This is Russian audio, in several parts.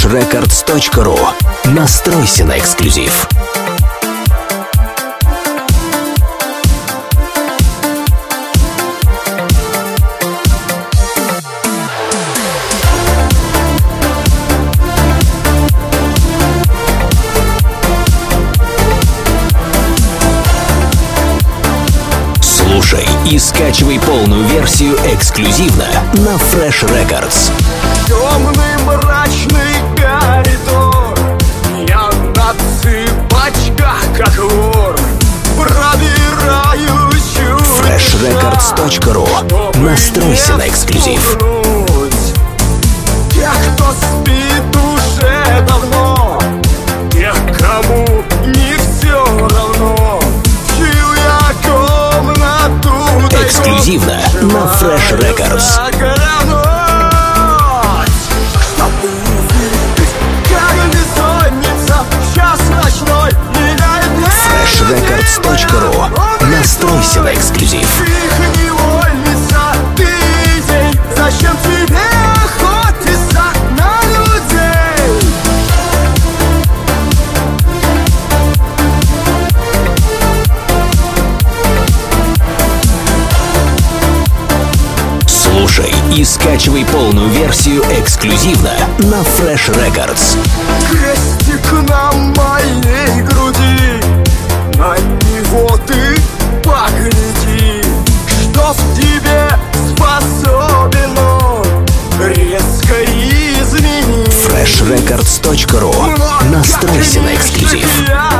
freshrecords.ru Настройся на эксклюзив. Слушай и скачивай полную версию эксклюзивно на Fresh Records. Темный мрачный freshrecords.ru Настройся на эксклюзив. Тех, кто спит уже давно Тех, кому не все равно чью я комнату Эксклюзивно на Fresh Records. Freshrecords.ru Настройся на эксклюзив. Слушай и скачивай полную версию эксклюзивно на Fresh Records. Крестик на моей груди. На него ты погляди. Что в тебе способен он Резко изменить? Freshrecords.ru Настройся на эксклюзив. Я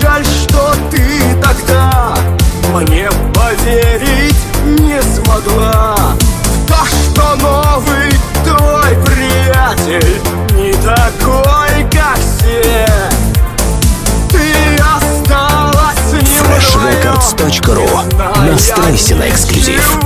жаль, что ты тогда мне поверить не смогла. То, что новый твой приятель не такой, как все? Ты осталась не freshrecords.ru Настройся на эксклюзив.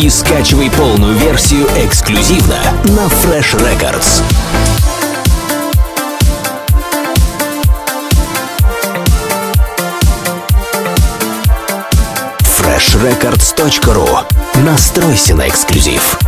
И скачивай полную версию эксклюзивно на Fresh Records. freshrecords.ru Настройся на эксклюзив.